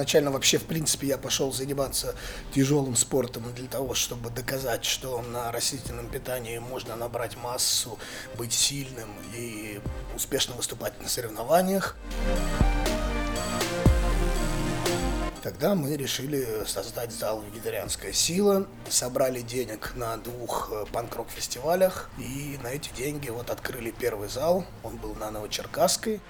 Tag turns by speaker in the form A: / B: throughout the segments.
A: Изначально вообще, в принципе, я пошел заниматься тяжелым спортом для того, чтобы доказать, что на растительном питании можно набрать массу, быть сильным и успешно выступать на соревнованиях. Тогда мы решили создать зал «Вегетарианская сила», собрали денег на двух э, панк-рок фестивалях, и на эти деньги вот открыли первый зал, он был на Новочеркасской.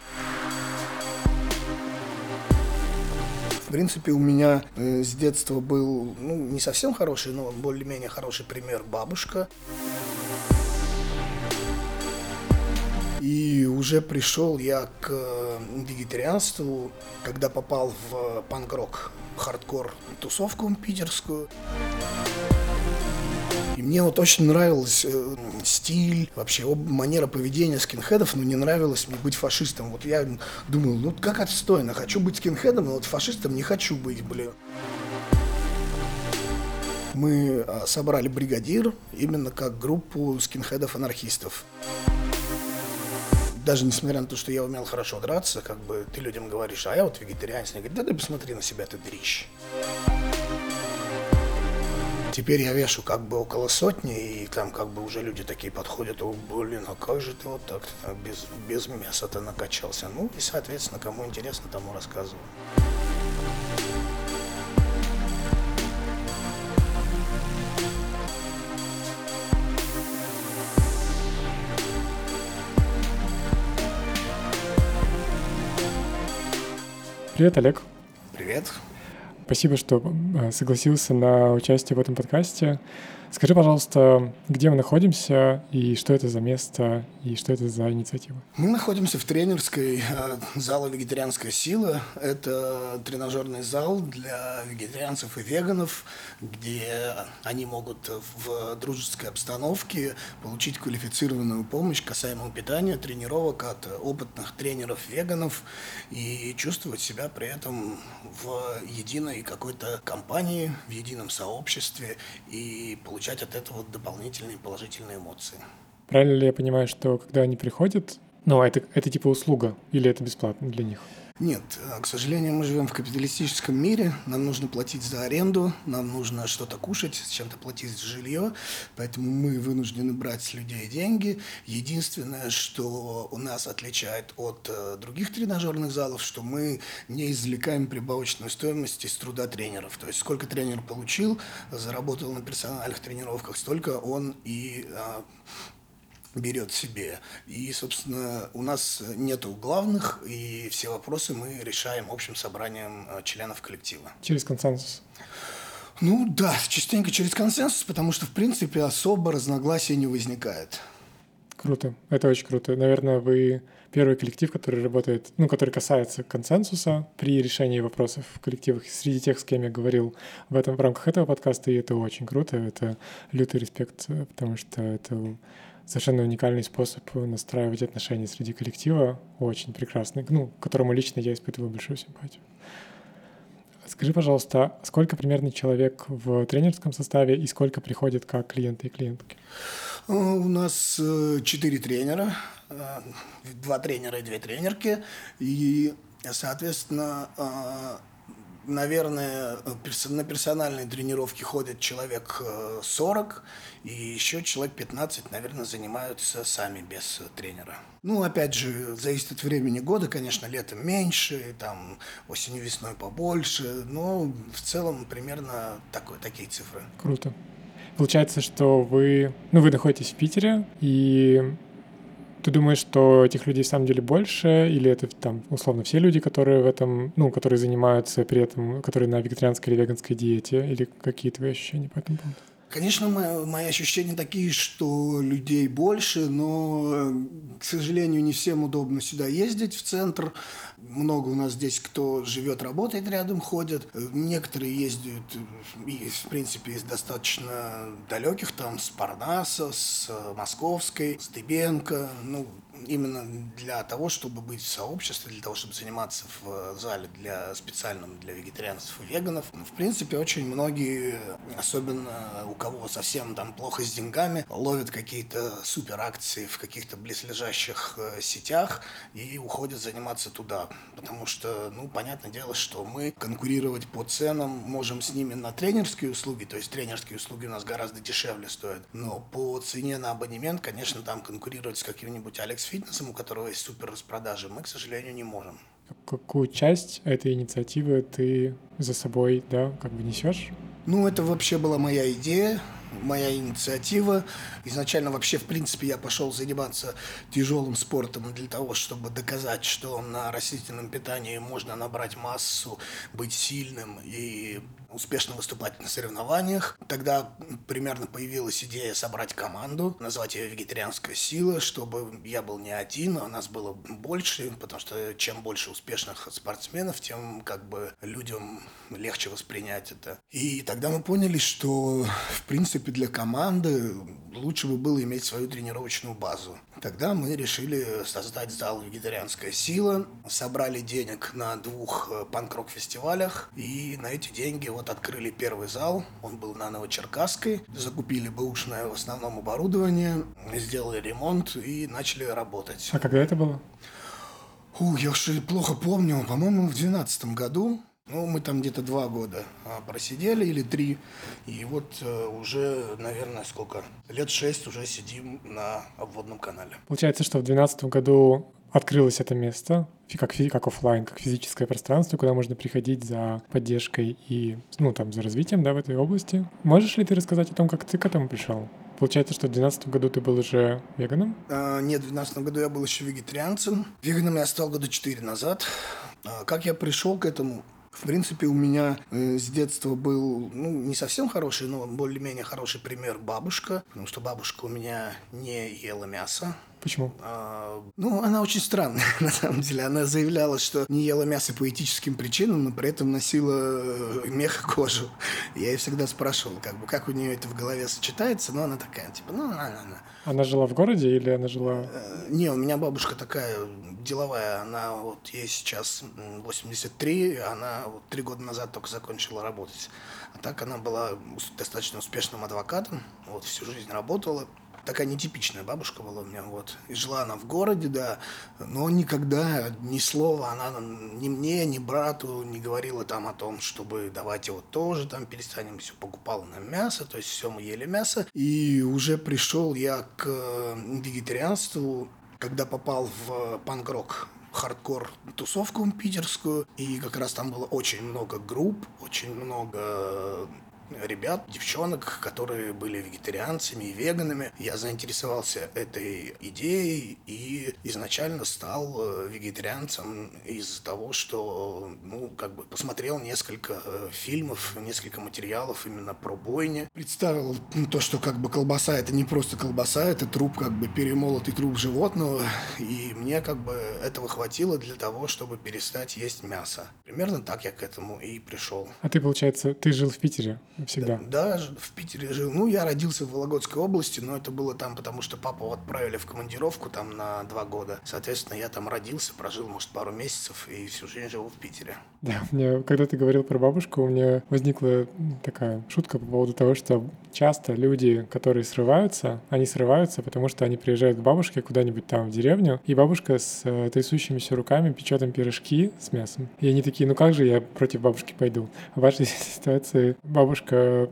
A: В принципе, у меня э, с детства был, ну, не совсем хороший, но более-менее хороший пример бабушка. И уже пришел я к э, вегетарианству, когда попал в панк-рок, хардкор тусовку питерскую. И мне вот очень нравился э, стиль, вообще манера поведения скинхедов, но не нравилось мне быть фашистом. Вот я думал, ну как отстойно, хочу быть скинхедом, но вот фашистом не хочу быть, блин. Мы а, собрали бригадир именно как группу скинхедов-анархистов даже несмотря на то, что я умел хорошо драться, как бы ты людям говоришь, а я вот вегетарианец, они говорят, да ты посмотри на себя, ты дрищ. Теперь я вешу как бы около сотни, и там как бы уже люди такие подходят, о, блин, а как же ты вот так без, без мяса-то накачался? Ну, и, соответственно, кому интересно, тому рассказываю.
B: Привет, Олег.
A: Привет.
B: Спасибо, что э, согласился на участие в этом подкасте. Скажи, пожалуйста, где мы находимся и что это за место и что это за инициатива?
A: Мы находимся в тренерской э, зала «Вегетарианская сила». Это тренажерный зал для вегетарианцев и веганов, где они могут в дружеской обстановке получить квалифицированную помощь касаемо питания, тренировок от опытных тренеров-веганов и чувствовать себя при этом в единой какой-то компании, в едином сообществе и получать получать от этого дополнительные положительные эмоции.
B: Правильно ли я понимаю, что когда они приходят, ну, это, это типа услуга или это бесплатно для них?
A: Нет, к сожалению, мы живем в капиталистическом мире, нам нужно платить за аренду, нам нужно что-то кушать, с чем-то платить за жилье, поэтому мы вынуждены брать с людей деньги. Единственное, что у нас отличает от э, других тренажерных залов, что мы не извлекаем прибавочную стоимость из труда тренеров. То есть сколько тренер получил, заработал на персональных тренировках, столько он и а, берет себе. И, собственно, у нас нету главных, и все вопросы мы решаем общим собранием э, членов коллектива.
B: Через консенсус?
A: Ну да, частенько через консенсус, потому что, в принципе, особо разногласий не возникает.
B: Круто, это очень круто. Наверное, вы первый коллектив, который работает, ну, который касается консенсуса при решении вопросов в коллективах. Среди тех, с кем я говорил в этом в рамках этого подкаста, и это очень круто, это лютый респект, потому что это совершенно уникальный способ настраивать отношения среди коллектива, очень прекрасный, ну, к которому лично я испытываю большую симпатию. Скажи, пожалуйста, сколько примерно человек в тренерском составе и сколько приходит как клиенты и клиентки?
A: У нас э, четыре тренера, э, два тренера и две тренерки, и, соответственно, э, наверное, на персональные тренировки ходит человек 40, э, и еще человек 15, наверное, занимаются сами без тренера. Ну, опять же, зависит от времени года, конечно, летом меньше, там осенью, весной побольше, но в целом примерно такой, такие цифры.
B: Круто. Получается, что вы, ну, вы находитесь в Питере, и ты думаешь, что этих людей в самом деле больше, или это там условно все люди, которые в этом, ну, которые занимаются при этом, которые на вегетарианской или веганской диете, или какие твои ощущения по этому поводу?
A: Конечно, мои, мои ощущения такие, что людей больше, но, к сожалению, не всем удобно сюда ездить, в центр. Много у нас здесь, кто живет, работает рядом, ходят. Некоторые ездят, и, в принципе, из достаточно далеких, там, с Парнаса, с Московской, с Дыбенко. Ну, именно для того, чтобы быть в сообществе, для того, чтобы заниматься в зале для специальном для вегетарианцев и веганов. В принципе, очень многие, особенно у кого совсем там плохо с деньгами, ловят какие-то супер акции в каких-то близлежащих э, сетях и уходят заниматься туда. Потому что, ну, понятное дело, что мы конкурировать по ценам можем с ними на тренерские услуги, то есть тренерские услуги у нас гораздо дешевле стоят. Но по цене на абонемент, конечно, там конкурировать с каким-нибудь Алекс Фитнесом, у которого есть супер распродажи, мы, к сожалению, не можем.
B: Какую часть этой инициативы ты за собой, да, как бы несешь?
A: Ну, это вообще была моя идея моя инициатива. Изначально вообще, в принципе, я пошел заниматься тяжелым спортом для того, чтобы доказать, что на растительном питании можно набрать массу, быть сильным и успешно выступать на соревнованиях. Тогда примерно появилась идея собрать команду, назвать ее «Вегетарианская сила», чтобы я был не один, а нас было больше, потому что чем больше успешных спортсменов, тем как бы людям легче воспринять это. И тогда мы поняли, что в принципе для команды лучше бы было иметь свою тренировочную базу. Тогда мы решили создать зал «Вегетарианская сила», собрали денег на двух э, панк-рок-фестивалях, и на эти деньги вот открыли первый зал, он был на Новочеркасской, закупили бэушное в основном оборудование, сделали ремонт и начали работать.
B: А когда это было?
A: Ух, я уж плохо помню, по-моему, в 2012 году. Ну, мы там где-то два года а, просидели или три. И вот э, уже, наверное, сколько? Лет шесть уже сидим на обводном канале.
B: Получается, что в 2012 году открылось это место, как, как офлайн, как физическое пространство, куда можно приходить за поддержкой и, ну, там, за развитием, да, в этой области. Можешь ли ты рассказать о том, как ты к этому пришел? Получается, что в 2012 году ты был уже веганом?
A: А, нет, в 2012 году я был еще вегетарианцем. Веганом я стал года 4 назад. А, как я пришел к этому? В принципе, у меня э, с детства был, ну, не совсем хороший, но более-менее хороший пример бабушка, потому что бабушка у меня не ела мясо,
B: Почему?
A: А, ну, она очень странная, на самом деле. Она заявляла, что не ела мясо по этическим причинам, но при этом носила э, мех и кожу. Я ей всегда спрашивал, как бы, как у нее это в голове сочетается, но она такая, типа, ну, она, она.
B: Она жила в городе или она жила...
A: Э, не, у меня бабушка такая деловая, она вот ей сейчас 83, она вот три года назад только закончила работать. А так она была достаточно успешным адвокатом, вот всю жизнь работала, такая нетипичная бабушка была у меня, вот. И жила она в городе, да, но никогда ни слова она ни мне, ни брату не говорила там о том, чтобы давайте вот тоже там перестанем, все покупала на мясо, то есть все мы ели мясо. И уже пришел я к вегетарианству, когда попал в панк-рок хардкор тусовку питерскую, и как раз там было очень много групп, очень много ребят, девчонок, которые были вегетарианцами и веганами. Я заинтересовался этой идеей и изначально стал э, вегетарианцем из-за того, что, ну, как бы посмотрел несколько э, фильмов, несколько материалов именно про бойни. Представил ну, то, что как бы колбаса это не просто колбаса, это труп, как бы перемолотый труп животного, и мне как бы этого хватило для того, чтобы перестать есть мясо. Примерно так я к этому и пришел.
B: А ты, получается, ты жил в Питере? Всегда?
A: Да, да, в Питере жил. Ну, я родился в Вологодской области, но это было там, потому что папу отправили в командировку там на два года. Соответственно, я там родился, прожил, может, пару месяцев и всю жизнь живу в Питере.
B: Да, мне, когда ты говорил про бабушку, у меня возникла такая шутка по поводу того, что часто люди, которые срываются, они срываются, потому что они приезжают к бабушке куда-нибудь там в деревню, и бабушка с э, трясущимися руками печет им пирожки с мясом. И они такие, ну как же я против бабушки пойду? В вашей ситуации бабушка,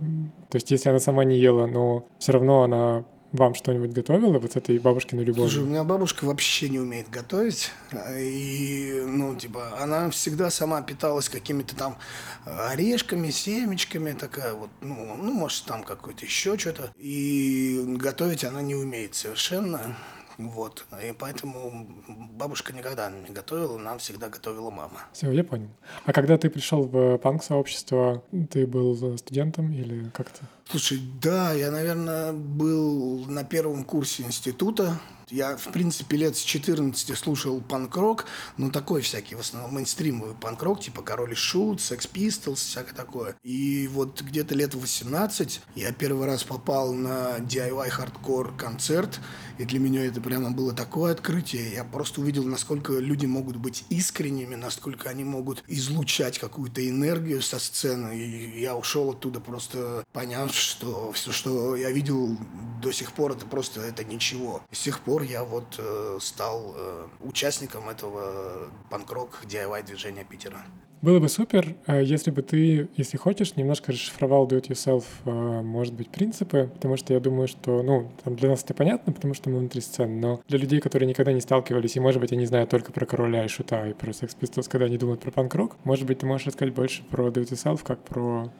B: то есть если она сама не ела, но все равно она вам что-нибудь готовила вот с этой бабушкиной любовью?
A: Слушай, у меня бабушка вообще не умеет готовить. И, ну, типа, она всегда сама питалась какими-то там орешками, семечками, такая вот, ну, ну может, там какое-то еще что-то. И готовить она не умеет совершенно. Вот. И поэтому бабушка никогда не готовила, нам всегда готовила мама.
B: Все, я понял. А когда ты пришел в панк-сообщество, ты был студентом или как то
A: Слушай, да, я, наверное, был на первом курсе института я, в принципе, лет с 14 слушал панк-рок, ну, такой всякий, в основном мейнстримовый панк-рок, типа Король и Шут, Sex Pistols, всякое такое. И вот где-то лет 18 я первый раз попал на DIY хардкор концерт, и для меня это прямо было такое открытие. Я просто увидел, насколько люди могут быть искренними, насколько они могут излучать какую-то энергию со сцены. И я ушел оттуда просто поняв, что все, что я видел до сих пор, это просто это ничего. с тех пор я вот э, стал э, участником этого панк-рок DIY движения Питера.
B: Было бы супер, э, если бы ты, если хочешь, немножко расшифровал do it yourself, э, может быть, принципы, потому что я думаю, что, ну, там для нас это понятно, потому что мы внутри сцены, но для людей, которые никогда не сталкивались, и, может быть, они знают только про Короля и Шута и про Sex Pistols, когда они думают про панк-рок, может быть, ты можешь рассказать больше про do it yourself, как про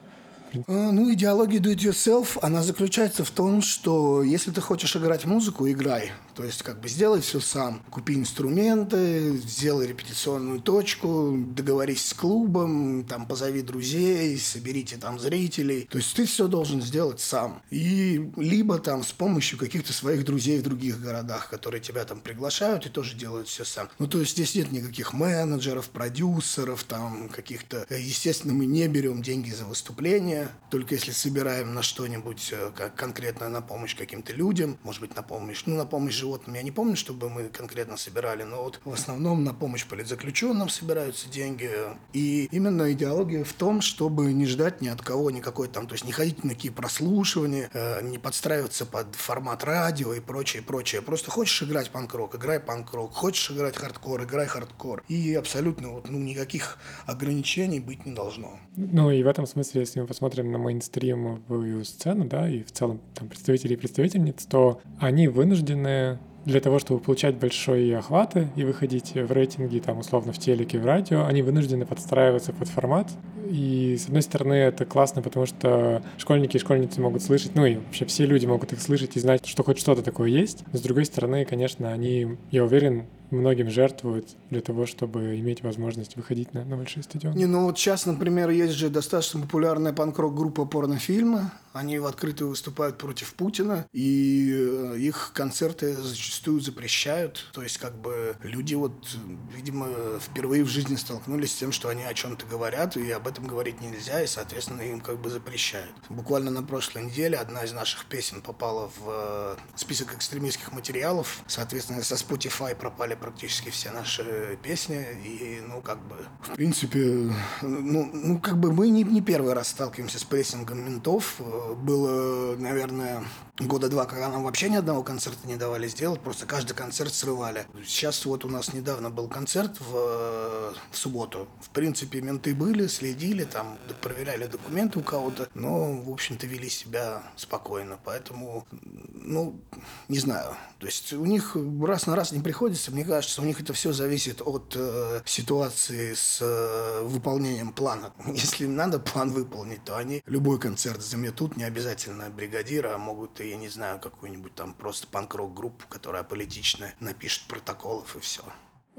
A: ну, идеология do it yourself, она заключается в том, что если ты хочешь играть музыку, играй. То есть, как бы сделай все сам. Купи инструменты, сделай репетиционную точку, договорись с клубом, там, позови друзей, соберите там зрителей. То есть, ты все должен сделать сам. И либо там с помощью каких-то своих друзей в других городах, которые тебя там приглашают и тоже делают все сам. Ну, то есть, здесь нет никаких менеджеров, продюсеров, там, каких-то... Естественно, мы не берем деньги за выступление, только если собираем на что-нибудь э, как конкретно на помощь каким-то людям, может быть, на помощь, ну, на помощь животным, я не помню, чтобы мы конкретно собирали, но вот в основном на помощь политзаключенным собираются деньги. И именно идеология в том, чтобы не ждать ни от кого никакой там, то есть не ходить на какие прослушивания, э, не подстраиваться под формат радио и прочее, прочее. Просто хочешь играть панк-рок, играй панк-рок, хочешь играть хардкор, играй хардкор. И абсолютно вот, ну, никаких ограничений быть не должно.
B: Ну и в этом смысле, если мы посмотрим смотрим на мейнстримовую сцену, да, и в целом там представители и представительниц, то они вынуждены для того, чтобы получать большие охваты и выходить в рейтинги, там, условно, в телеке, в радио, они вынуждены подстраиваться под формат. И, с одной стороны, это классно, потому что школьники и школьницы могут слышать, ну и вообще все люди могут их слышать и знать, что хоть что-то такое есть. Но, с другой стороны, конечно, они, я уверен, многим жертвуют для того, чтобы иметь возможность выходить на, на большие стадионы.
A: Не, ну вот сейчас, например, есть же достаточно популярная панк-рок группа порнофильмы. Они в открытую выступают против Путина, и э, их концерты зачастую запрещают. То есть, как бы люди вот, видимо, впервые в жизни столкнулись с тем, что они о чем-то говорят, и об этом говорить нельзя, и, соответственно, им как бы запрещают. Буквально на прошлой неделе одна из наших песен попала в э, список экстремистских материалов. Соответственно, со Spotify пропали практически все наши песни, и, ну, как бы, в принципе, ну, ну как бы мы не, не первый раз сталкиваемся с прессингом ментов. Было, наверное, года два, когда нам вообще ни одного концерта не давали сделать, просто каждый концерт срывали. Сейчас вот у нас недавно был концерт в, в субботу. В принципе, менты были, следили, там, проверяли документы у кого-то, но, в общем-то, вели себя спокойно. Поэтому, ну, не знаю. То есть у них раз на раз не приходится. Мне кажется, у них это все зависит от э, ситуации с э, выполнением плана. Если надо план выполнить, то они любой концерт заметут, не обязательно бригадира, а могут и я не знаю, какую-нибудь там просто панк-рок группу, которая политичная, напишет протоколов и все.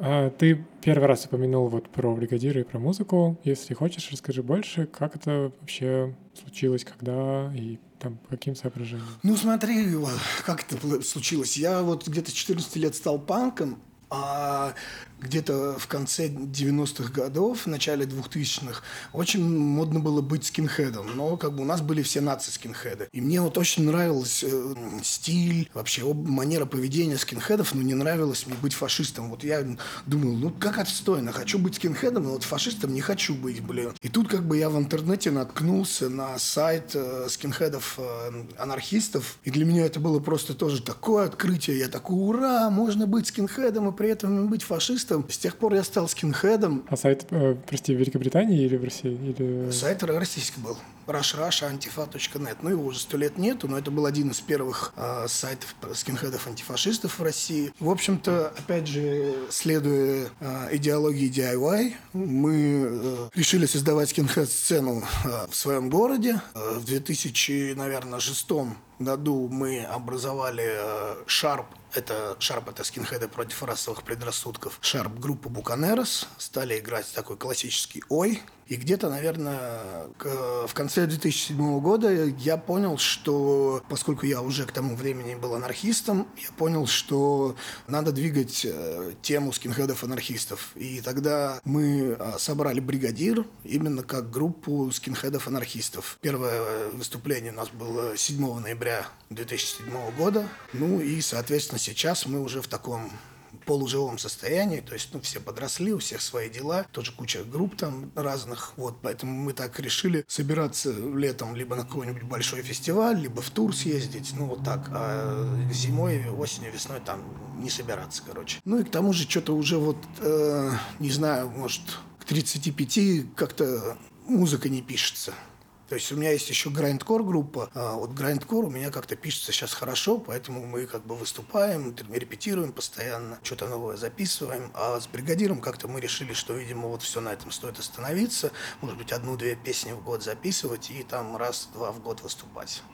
B: А ты первый раз упомянул вот про бригадира и про музыку. Если хочешь, расскажи больше, как это вообще случилось, когда и там по каким соображениям?
A: Ну смотри, как это случилось. Я вот где-то 14 лет стал панком, а где-то в конце 90-х годов, в начале 2000-х, очень модно было быть скинхедом. Но как бы у нас были все нации-скинхеды. И мне вот очень нравился э, стиль, вообще манера поведения скинхедов, но не нравилось мне быть фашистом. Вот я думал, ну как отстойно, хочу быть скинхедом, но вот фашистом не хочу быть, блин. И тут как бы я в интернете наткнулся на сайт э, скинхедов-анархистов, э, и для меня это было просто тоже такое открытие. Я такой, ура, можно быть скинхедом и при этом быть фашистом скинхедистом. С тех пор я стал скинхедом.
B: А сайт, э, прости, в Великобритании или в России? Или...
A: Сайт российский был. rushrush.antifa.net. Ну, его уже сто лет нету, но это был один из первых э, сайтов скинхедов-антифашистов в России. В общем-то, опять же, следуя э, идеологии DIY, мы э, решили создавать скинхед-сцену э, в своем городе. Э, в 2000, наверное, шестом году мы образовали э, Sharp это Шарп, это скинхеды против расовых предрассудков. Шарп группа Буканерос стали играть такой классический ой, И где-то, наверное, в конце 2007 года я понял, что, поскольку я уже к тому времени был анархистом, я понял, что надо двигать э, тему скинхедов-анархистов. И тогда мы а, собрали бригадир именно как группу скинхедов-анархистов. Первое выступление у нас было 7 ноября 2007 года. Ну и, соответственно, сейчас мы уже в таком полуживом состоянии, то есть, ну, все подросли, у всех свои дела, тоже куча групп там разных, вот, поэтому мы так решили собираться летом либо на какой-нибудь большой фестиваль, либо в тур съездить, ну, вот так, а зимой, осенью, весной там не собираться, короче. Ну, и к тому же что-то уже вот, э, не знаю, может, к 35 как-то музыка не пишется. То есть у меня есть еще грайндкор группа. А вот грайндкор у меня как-то пишется сейчас хорошо, поэтому мы как бы выступаем, репетируем постоянно, что-то новое записываем. А с бригадиром как-то мы решили, что, видимо, вот все на этом стоит остановиться. Может быть, одну-две песни в год записывать и там раз-два в год выступать.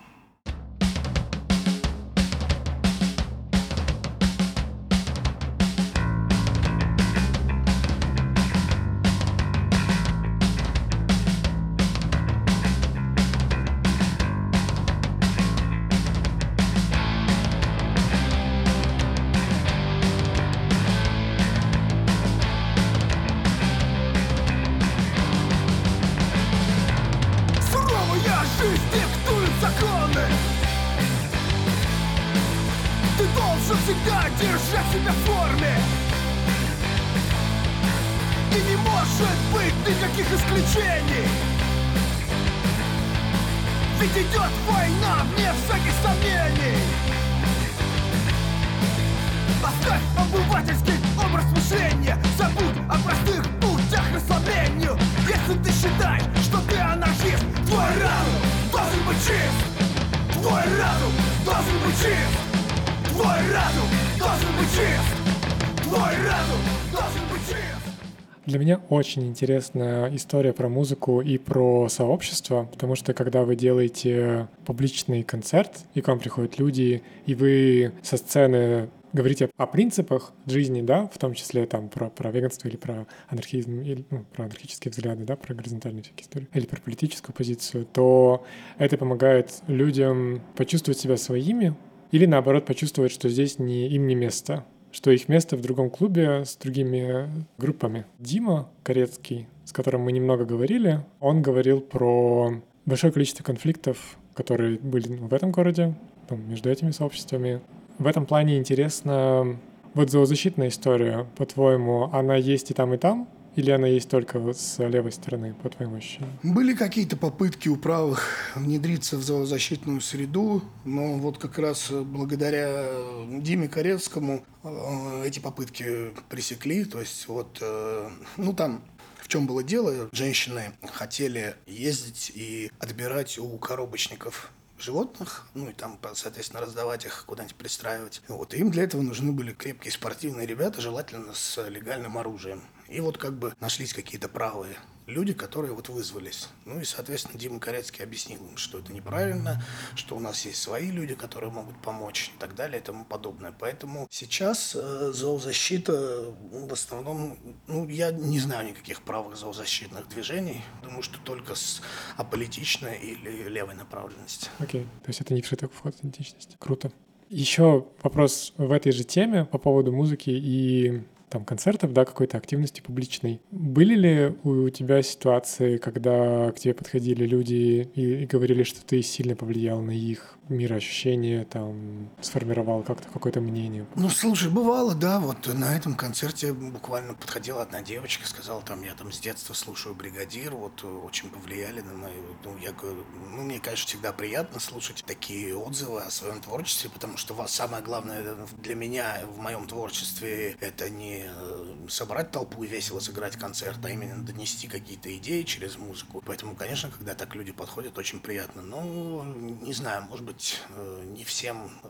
B: Для меня очень интересная история про музыку и про сообщество, потому что когда вы делаете публичный концерт, и к вам приходят люди, и вы со сцены говорите о принципах жизни, да, в том числе там про, про веганство или про анархизм, или ну, про анархические взгляды, да, про горизонтальные всякие истории, или про политическую позицию, то это помогает людям почувствовать себя своими или наоборот почувствовать, что здесь не, им не место, что их место в другом клубе с другими группами. Дима Корецкий, с которым мы немного говорили, он говорил про большое количество конфликтов, которые были в этом городе, между этими сообществами. В этом плане интересно, вот зоозащитная история, по-твоему, она есть и там, и там? Или она есть только вот с левой стороны, по твоему ощущению?
A: Были какие-то попытки у правых внедриться в зоозащитную среду, но вот как раз благодаря Диме Корецкому э, эти попытки пресекли. То есть вот, э, ну там в чем было дело? Женщины хотели ездить и отбирать у коробочников животных, ну и там, соответственно, раздавать их, куда-нибудь пристраивать. Вот. И им для этого нужны были крепкие спортивные ребята, желательно с легальным оружием. И вот как бы нашлись какие-то правые люди, которые вот вызвались. Ну и, соответственно, Дима Корецкий объяснил им, что это неправильно, что у нас есть свои люди, которые могут помочь и так далее и тому подобное. Поэтому сейчас э, зоозащита в основном, ну, я не знаю никаких правых зоозащитных движений. Думаю, что только с аполитичной или левой направленности.
B: Окей, okay. то есть это не вшитый вход идентичности. Круто. Еще вопрос в этой же теме по поводу музыки и там концертов, да, какой-то активности публичной. Были ли у тебя ситуации, когда к тебе подходили люди и, и говорили, что ты сильно повлиял на их мироощущение, там, сформировал как-то какое-то мнение?
A: Ну, слушай, бывало, да, вот на этом концерте буквально подходила одна девочка, сказала, там, я там с детства слушаю «Бригадир», вот очень повлияли на мою, ну, я говорю, ну, мне, конечно, всегда приятно слушать такие отзывы о своем творчестве, потому что вас самое главное для меня в моем творчестве это не э, собрать толпу и весело сыграть концерт, а именно донести какие-то идеи через музыку. Поэтому, конечно, когда так люди подходят, очень приятно. Но, не знаю, может быть, быть, э, не всем, э,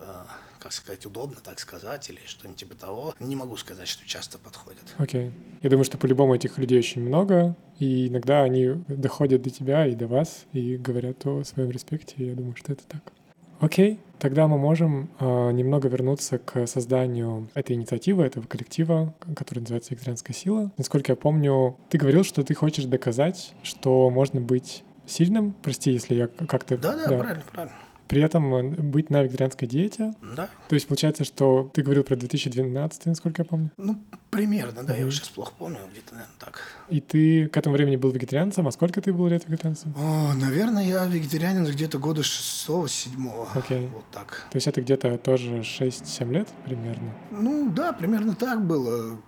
A: как сказать, удобно так сказать или что-нибудь типа того. Не могу сказать, что часто подходят.
B: Окей. Okay. Я думаю, что по-любому этих людей очень много, и иногда они доходят до тебя и до вас и говорят о своем респекте, я думаю, что это так. Окей, тогда мы можем э, немного вернуться к созданию этой инициативы, этого коллектива, который называется «Вегетарианская сила». Насколько я помню, ты говорил, что ты хочешь доказать, что можно быть сильным. Прости, если я как-то...
A: Да, да. правильно, правильно
B: при этом э, быть на вегетарианской диете.
A: Да.
B: То есть получается, что ты говорил про 2012, насколько я помню.
A: Ну, примерно, да, mm-hmm. я уже сейчас плохо помню, где-то, наверное, так.
B: И ты к этому времени был вегетарианцем, а сколько ты был лет вегетарианцем?
A: О, наверное, я вегетарианин где-то года 6-7.
B: Окей.
A: Вот так.
B: То есть это где-то тоже 6-7 лет примерно?
A: Ну, да, примерно так было.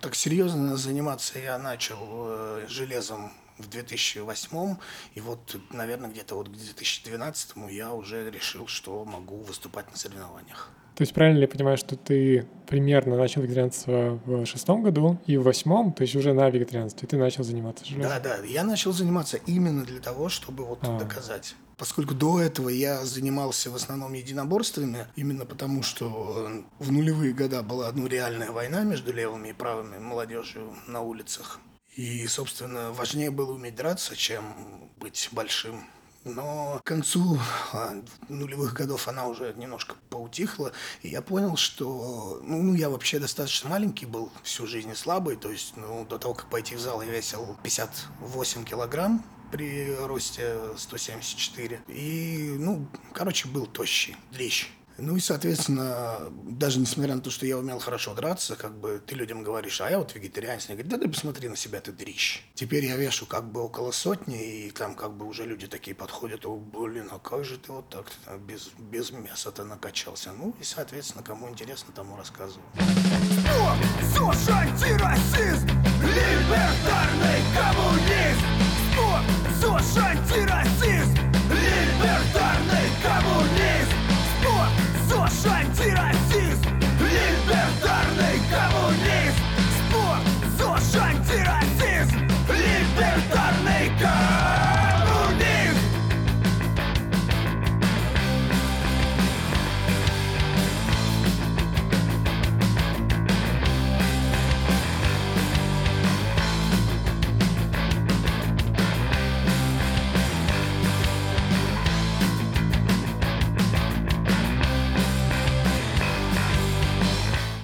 A: Так серьезно заниматься я начал э, железом в 2008 и вот, наверное, где-то вот к 2012 я уже решил, что могу выступать на соревнованиях.
B: То есть правильно ли я понимаю, что ты примерно начал вегетарианство в шестом году и в восьмом, то есть уже на вегетарианстве ты начал заниматься железом?
A: Да, да, я начал заниматься именно для того, чтобы вот а. доказать. Поскольку до этого я занимался в основном единоборствами, именно потому что в нулевые года была ну, реальная война между левыми и правыми молодежью на улицах. И, собственно, важнее было уметь драться, чем быть большим. Но к концу а, нулевых годов она уже немножко поутихла, и я понял, что ну, ну, я вообще достаточно маленький был, всю жизнь слабый, то есть ну, до того, как пойти в зал, я весил 58 килограмм при росте 174. И, ну, короче, был тощий, дрищ. Ну и, соответственно, даже несмотря на то, что я умел хорошо драться, как бы ты людям говоришь, а я вот вегетарианец, они говорят, да ты посмотри на себя, ты дрищ. Теперь я вешу как бы около сотни, и там как бы уже люди такие подходят, о, блин, а как же ты вот так без, без мяса-то накачался? Ну и, соответственно, кому интересно, тому рассказываю. Стоп! ЗОЖ антирасизм! Либертарный коммунист! Стоп! ЗОЖ антирасизм!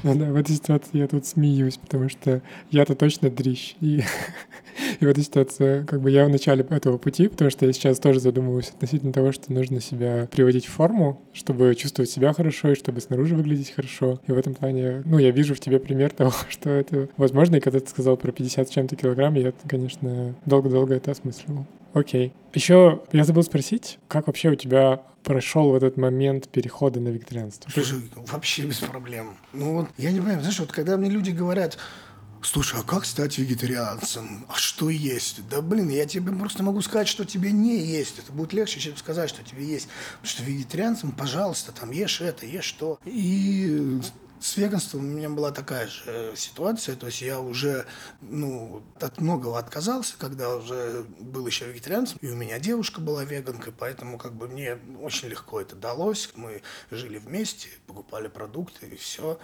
B: Ну да, в этой ситуации я тут смеюсь, потому что я-то точно дрищ. И, и в этой ситуации как бы я в начале этого пути, потому что я сейчас тоже задумываюсь относительно того, что нужно себя приводить в форму, чтобы чувствовать себя хорошо и чтобы снаружи выглядеть хорошо. И в этом плане, ну, я вижу в тебе пример того, что это возможно. И когда ты сказал про 50 с чем-то килограмм, я, конечно, долго-долго это осмысливал. Окей. Еще я забыл спросить, как вообще у тебя прошел в этот момент перехода на вегетарианство?
A: Слушай, вообще без проблем. Ну вот, я не понимаю, знаешь, вот когда мне люди говорят, Слушай, а как стать вегетарианцем? А что есть? Да блин, я тебе просто могу сказать, что тебе не есть. Это будет легче, чем сказать, что тебе есть. Потому что вегетарианцем, пожалуйста, там ешь это, ешь то. И с веганством у меня была такая же э, ситуация, то есть я уже ну, от многого отказался, когда уже был еще вегетарианцем, и у меня девушка была веганкой, поэтому как бы мне очень легко это далось. Мы жили вместе, покупали продукты и все.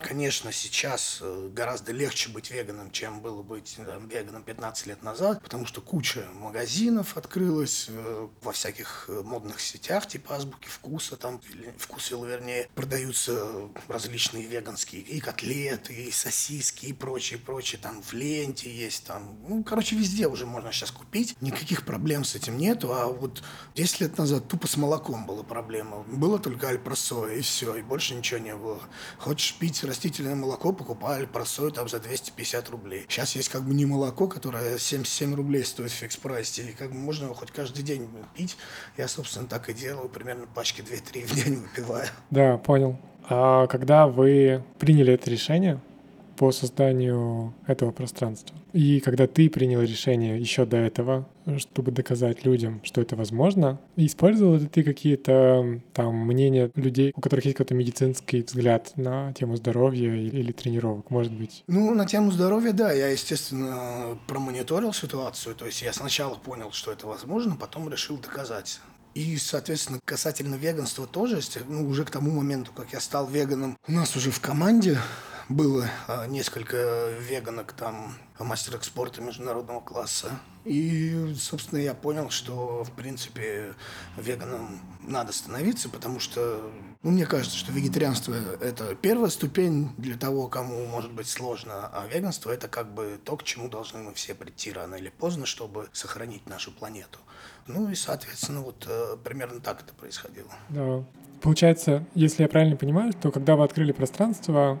A: Конечно, сейчас э, гораздо легче быть веганом, чем было быть там, веганом 15 лет назад, потому что куча магазинов открылась э, во всяких модных сетях, типа азбуки вкуса, там, вкусвилла, вернее, продаются различные веганские, и котлеты, и сосиски, и прочее, прочее, там в ленте есть, там, ну, короче, везде уже можно сейчас купить, никаких проблем с этим нету, а вот 10 лет назад тупо с молоком была проблема, было только альпросой, и все, и больше ничего не было. Хочешь пить растительное молоко, покупай альпросой там за 250 рублей. Сейчас есть как бы не молоко, которое 77 рублей стоит в фикс-прайсе, и как бы можно его хоть каждый день пить. Я, собственно, так и делаю, примерно пачки 2-3 в день выпиваю.
B: Да, понял. А когда вы приняли это решение по созданию этого пространства, и когда ты принял решение еще до этого, чтобы доказать людям, что это возможно, использовал ли ты какие-то там мнения людей, у которых есть какой-то медицинский взгляд на тему здоровья или, или тренировок, может быть?
A: Ну, на тему здоровья, да, я, естественно, промониторил ситуацию, то есть я сначала понял, что это возможно, потом решил доказать. И, соответственно, касательно веганства тоже, ну, уже к тому моменту, как я стал веганом, у нас уже в команде было а, несколько веганок там мастерок спорта международного класса. И, собственно, я понял, что, в принципе, веганом надо становиться, потому что, ну, мне кажется, что вегетарианство – это первая ступень для того, кому может быть сложно, а веганство – это как бы то, к чему должны мы все прийти рано или поздно, чтобы сохранить нашу планету. Ну и, соответственно, вот э, примерно так это происходило.
B: Да. Получается, если я правильно понимаю, то когда вы открыли пространство,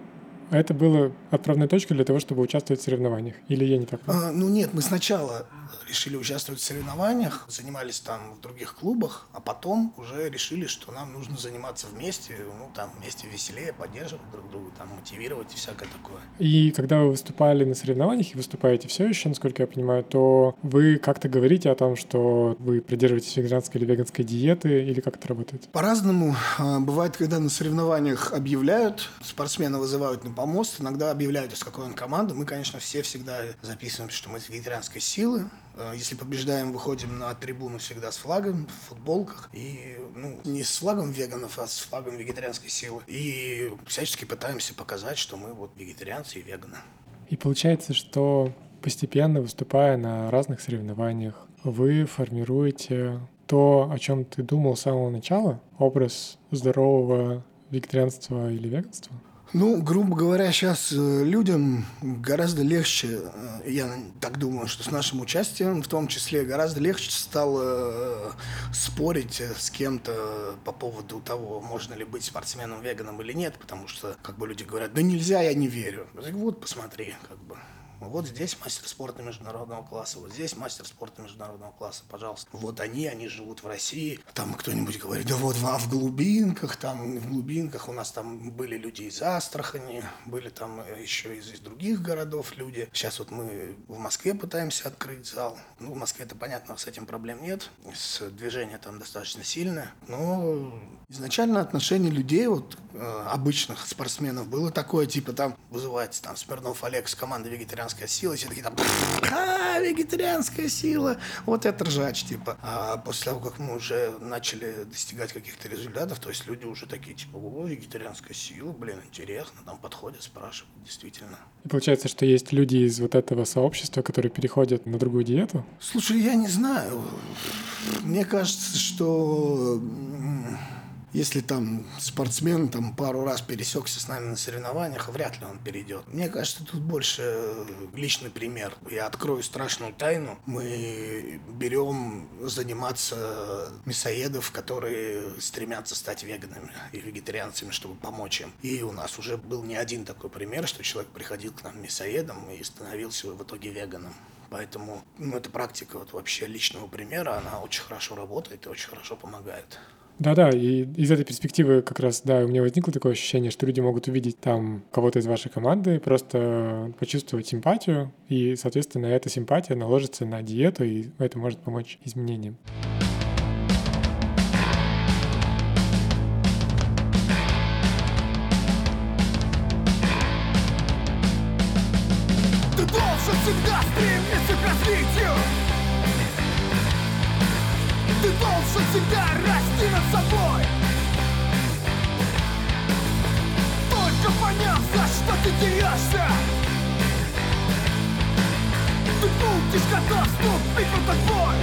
B: это было отправной точкой для того, чтобы участвовать в соревнованиях? Или я не так
A: понимаю? А, ну нет, мы сначала решили участвовать в соревнованиях, занимались там в других клубах, а потом уже решили, что нам нужно заниматься вместе, ну там вместе веселее, поддерживать друг друга, там мотивировать и всякое такое.
B: И когда вы выступали на соревнованиях и выступаете все еще, насколько я понимаю, то вы как-то говорите о том, что вы придерживаетесь веганской или веганской диеты, или как это работает?
A: По-разному. А, бывает, когда на соревнованиях объявляют, спортсмена вызывают на помост, иногда объявляют, из какой он команды. Мы, конечно, все всегда записываем, что мы из вегетарианской силы, Э, если побеждаем, выходим на трибуну всегда с флагом, в футболках. И ну, не с флагом веганов, а с флагом вегетарианской силы. И всячески пытаемся показать, что мы вот вегетарианцы и веганы.
B: И получается, что постепенно выступая на разных соревнованиях, вы формируете то, о чем ты думал с самого начала, образ здорового вегетарианства или веганства?
A: Ну, грубо говоря, сейчас э, людям гораздо легче, э, я так думаю, что с нашим участием в том числе гораздо легче стало э, спорить с кем-то по поводу того, можно ли быть спортсменом-веганом или нет, потому что как бы люди говорят, да нельзя, я не верю. Вот посмотри, как бы. Вот здесь мастер спорта международного класса, вот здесь мастер спорта международного класса, пожалуйста. Вот они, они живут в России. Там кто-нибудь говорит, да вот в глубинках, там в глубинках у нас там были люди из Астрахани, были там еще из, из других городов люди. Сейчас вот мы в Москве пытаемся открыть зал. Ну, в Москве это понятно, с этим проблем нет. С движение там достаточно сильное. Но изначально отношение людей, вот э, обычных спортсменов, было такое, типа там вызывается там Смирнов Олег с команды вегетарианцев вегетарианская сила, все такие там, а, вегетарианская сила, вот это ржач, типа. А после того, как мы уже начали достигать каких-то результатов, то есть люди уже такие, типа, о, вегетарианская сила, блин, интересно, там подходят, спрашивают, действительно.
B: И получается, что есть люди из вот этого сообщества, которые переходят на другую диету?
A: Слушай, я не знаю. Мне кажется, что если там спортсмен там пару раз пересекся с нами на соревнованиях, вряд ли он перейдет. Мне кажется, тут больше личный пример. Я открою страшную тайну. Мы берем заниматься мясоедов, которые стремятся стать веганами и вегетарианцами, чтобы помочь им. И у нас уже был не один такой пример, что человек приходил к нам мясоедом и становился в итоге веганом. Поэтому ну, эта практика вот вообще личного примера, она очень хорошо работает и очень хорошо помогает.
B: Да-да, и из этой перспективы как раз, да, у меня возникло такое ощущение, что люди могут увидеть там кого-то из вашей команды, просто почувствовать симпатию, и, соответственно, эта симпатия наложится на диету, и это может помочь изменениям. Ты готов вступить в этот бой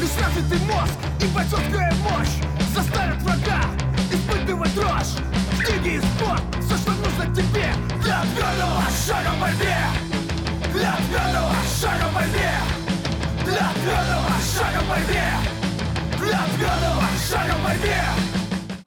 B: Лишь развитый мозг и бойцовская мощь Заставят врага испытывать дрожь Книги и спорт, все, что нужно тебе Для ответного шага в борьбе Для ответного шага в борьбе для твердого шага в борьбе! Для твердого шага в борьбе!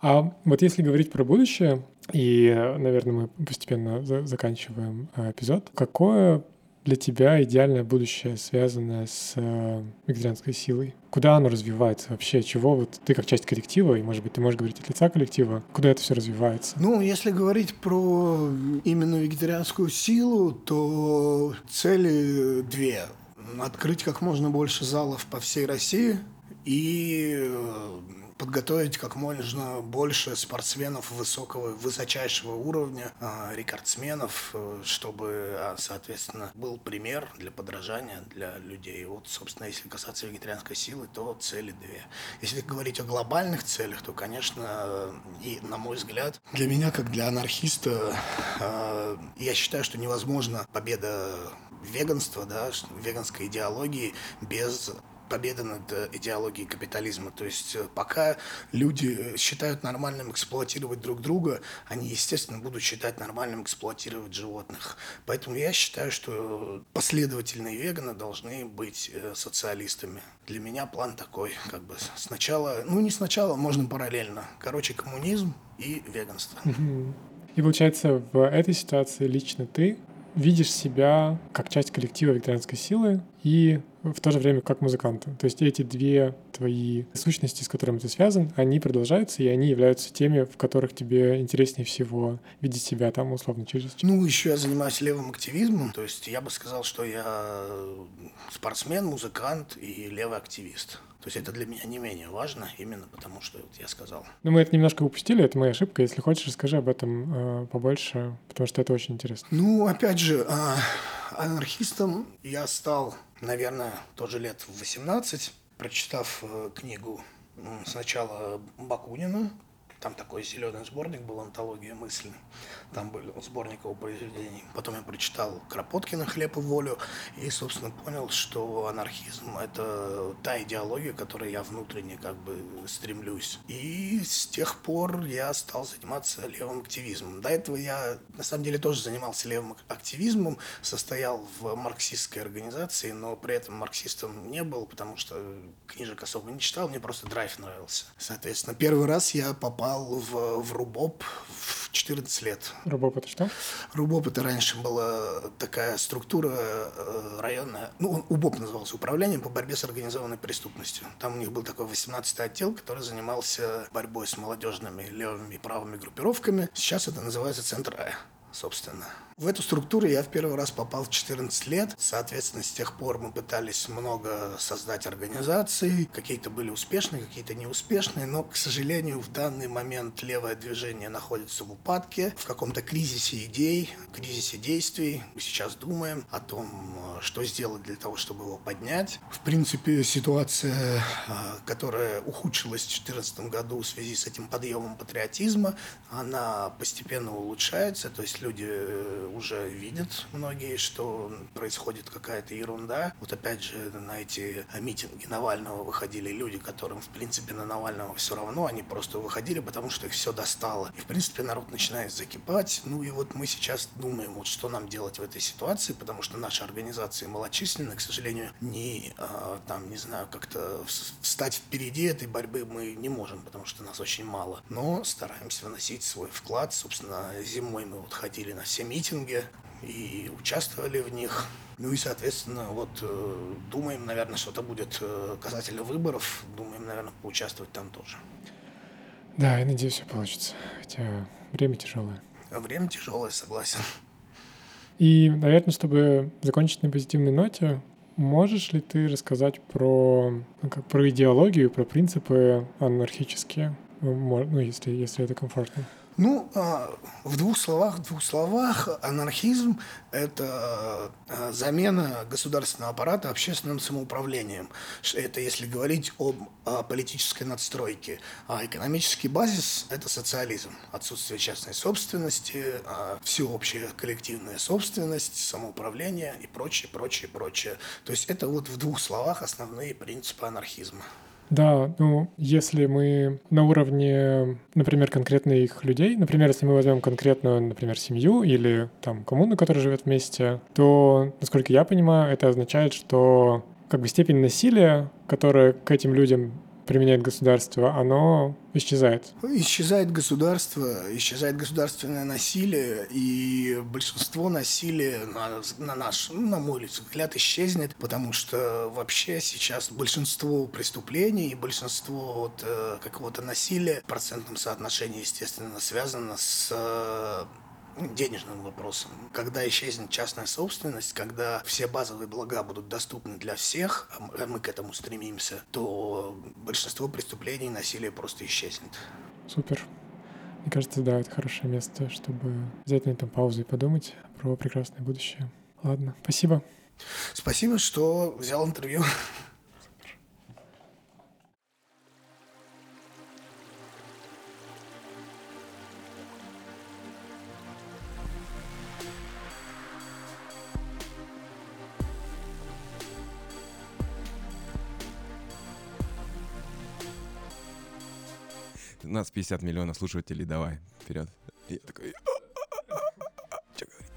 B: А вот если говорить про будущее, и, наверное, мы постепенно за заканчиваем э, эпизод, какое для тебя идеальное будущее, связанное с э, вегетарианской силой? Куда оно развивается вообще? Чего вот ты как часть коллектива, и, может быть, ты можешь говорить от лица коллектива, куда это все развивается?
A: Ну, если говорить про именно вегетарианскую силу, то цели две открыть как можно больше залов по всей России и э, подготовить как можно больше спортсменов высокого, высочайшего уровня, э, рекордсменов, э, чтобы, а, соответственно, был пример для подражания для людей. Вот, собственно, если касаться вегетарианской силы, то цели две. Если говорить о глобальных целях, то, конечно, и, на мой взгляд, для меня, как для анархиста, я считаю, что невозможно победа веганства, да, веганской идеологии без победа над э, идеологией капитализма. То есть э, пока люди э, считают нормальным эксплуатировать друг друга, они, естественно, будут считать нормальным эксплуатировать животных. Поэтому я считаю, что последовательные веганы должны быть социалистами. Для меня план такой, как бы сначала, ну не сначала, можно параллельно. Короче, коммунизм и веганство.
B: И получается, в этой ситуации лично ты видишь себя как часть коллектива вегетарианской силы и в то же время как музыканта. То есть эти две твои сущности, с которыми ты связан, они продолжаются, и они являются теми, в которых тебе интереснее всего видеть себя там, условно, через...
A: Ну, еще я занимаюсь левым активизмом, то есть я бы сказал, что я спортсмен, музыкант и левый активист. То есть это для меня не менее важно, именно потому что вот я сказал.
B: Ну, мы это немножко упустили, это моя ошибка. Если хочешь, расскажи об этом э, побольше, потому что это очень интересно.
A: Ну, опять же, э, анархистом я стал, наверное, тоже лет в 18, прочитав э, книгу сначала Бакунина там такой зеленый сборник был «Антология мысли». Там был сборник его произведений. Потом я прочитал Кропоткина «Хлеб и волю» и, собственно, понял, что анархизм – это та идеология, которой я внутренне как бы стремлюсь. И с тех пор я стал заниматься левым активизмом. До этого я, на самом деле, тоже занимался левым активизмом, состоял в марксистской организации, но при этом марксистом не был, потому что книжек особо не читал, мне просто драйв нравился. Соответственно, первый раз я попал попал в, в РУБОП в 14 лет.
B: РУБОП это что?
A: РУБОП это раньше была такая структура э, районная, ну, УБОП назывался, Управление по борьбе с организованной преступностью. Там у них был такой 18-й отдел, который занимался борьбой с молодежными левыми и правыми группировками. Сейчас это называется Центр А собственно. В эту структуру я в первый раз попал в 14 лет. Соответственно, с тех пор мы пытались много создать организаций. Какие-то были успешные, какие-то неуспешные. Но, к сожалению, в данный момент левое движение находится в упадке, в каком-то кризисе идей, кризисе действий. Мы сейчас думаем о том, что сделать для того, чтобы его поднять. В принципе, ситуация, а, которая ухудшилась в 2014 году в связи с этим подъемом патриотизма, она постепенно улучшается. То есть люди э, уже видят многие, что происходит какая-то ерунда. Вот опять же на эти митинги Навального выходили люди, которым в принципе на Навального все равно, они просто выходили, потому что их все достало. И в принципе народ начинает закипать. Ну и вот мы сейчас думаем, вот что нам делать в этой ситуации, потому что наши организации малочисленны, к сожалению, не а, там, не знаю, как-то встать впереди этой борьбы мы не можем, потому что нас очень мало. Но стараемся вносить свой вклад. Собственно, зимой мы вот ходили на все митинги, митинге и участвовали в них. Ну и, соответственно, вот э, думаем, наверное, что-то будет э, касательно выборов. Думаем, наверное, поучаствовать там тоже.
B: Да, я надеюсь, все получится. Хотя время тяжелое.
A: Время тяжелое, согласен.
B: И, наверное, чтобы закончить на позитивной ноте, можешь ли ты рассказать про, ну, как, про идеологию, про принципы анархические, ну, если, если это комфортно?
A: Ну, а, в двух словах, в двух словах, анархизм – это а, замена государственного аппарата общественным самоуправлением. Это если говорить об политической надстройке. А экономический базис – это социализм. Отсутствие частной собственности, а, всеобщая коллективная собственность, самоуправление и прочее, прочее, прочее. То есть это вот в двух словах основные принципы анархизма.
B: Да, ну, если мы на уровне, например, конкретных людей, например, если мы возьмем конкретную, например, семью или там коммуну, которая живет вместе, то, насколько я понимаю, это означает, что как бы степень насилия, которая к этим людям применяет государство, оно исчезает.
A: Исчезает государство, исчезает государственное насилие, и большинство насилия на, на наш, ну, на мой взгляд, исчезнет, потому что вообще сейчас большинство преступлений и большинство вот, э, какого-то насилия в процентном соотношении, естественно, связано с э, денежным вопросом. Когда исчезнет частная собственность, когда все базовые блага будут доступны для всех, а мы к этому стремимся, то большинство преступлений и насилия просто исчезнет.
B: Супер. Мне кажется, да, это хорошее место, чтобы взять на этом паузу и подумать про прекрасное будущее. Ладно, спасибо.
A: Спасибо, что взял интервью.
C: Нас 50 миллионов слушателей, давай, вперед. Я такой... Что говорить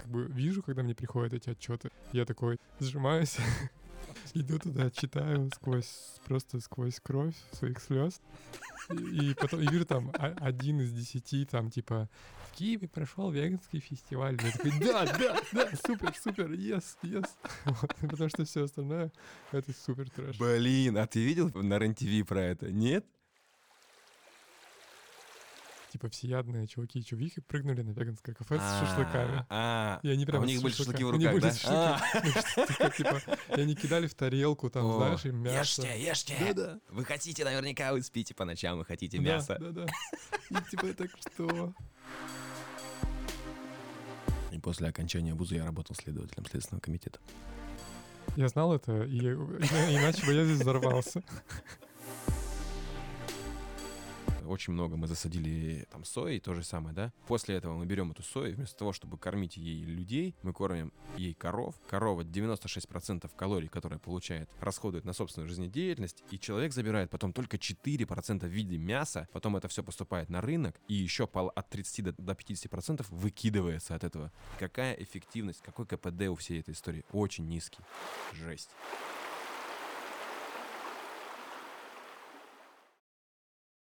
B: Как бы вижу, когда мне приходят эти отчеты, я такой сжимаюсь, иду туда, читаю сквозь, просто сквозь кровь своих слез. И, потом и вижу там а- один из десяти, там типа в Киеве прошел веганский фестиваль. Я такой, да, да, да, супер, супер, yes, yes. Вот, потому что все остальное это супер трэш.
C: Блин, а ты видел на РЕН-ТВ про это? Нет?
B: Типа всеядные чуваки и чувихи прыгнули на веганское кафе с шашлыками.
C: А,
B: И они
C: а
B: прям
C: у них были шашлыки в
B: они
C: руках,
B: были
C: да?
B: шашлыками. Что-то Типа, и они кидали в тарелку, там, знаешь, им мясо.
C: Ешьте, ешьте. Вы хотите, наверняка вы спите по ночам, вы хотите
B: Да,
C: мясо.
B: Да, да. И типа так что?
C: И после окончания вуза я работал следователем Следственного комитета.
B: Я знал это, и и- иначе бы я здесь взорвался.
C: Очень много мы засадили там сои, то же самое, да? После этого мы берем эту сою, вместо того, чтобы кормить ей людей, мы кормим ей коров. Корова 96% калорий, которые получает, расходует на собственную жизнедеятельность, и человек забирает потом только 4% в виде мяса, потом это все поступает на рынок, и еще от 30 до, до 50% выкидывается от этого. Какая эффективность, какой КПД у всей этой истории? Очень низкий. Жесть.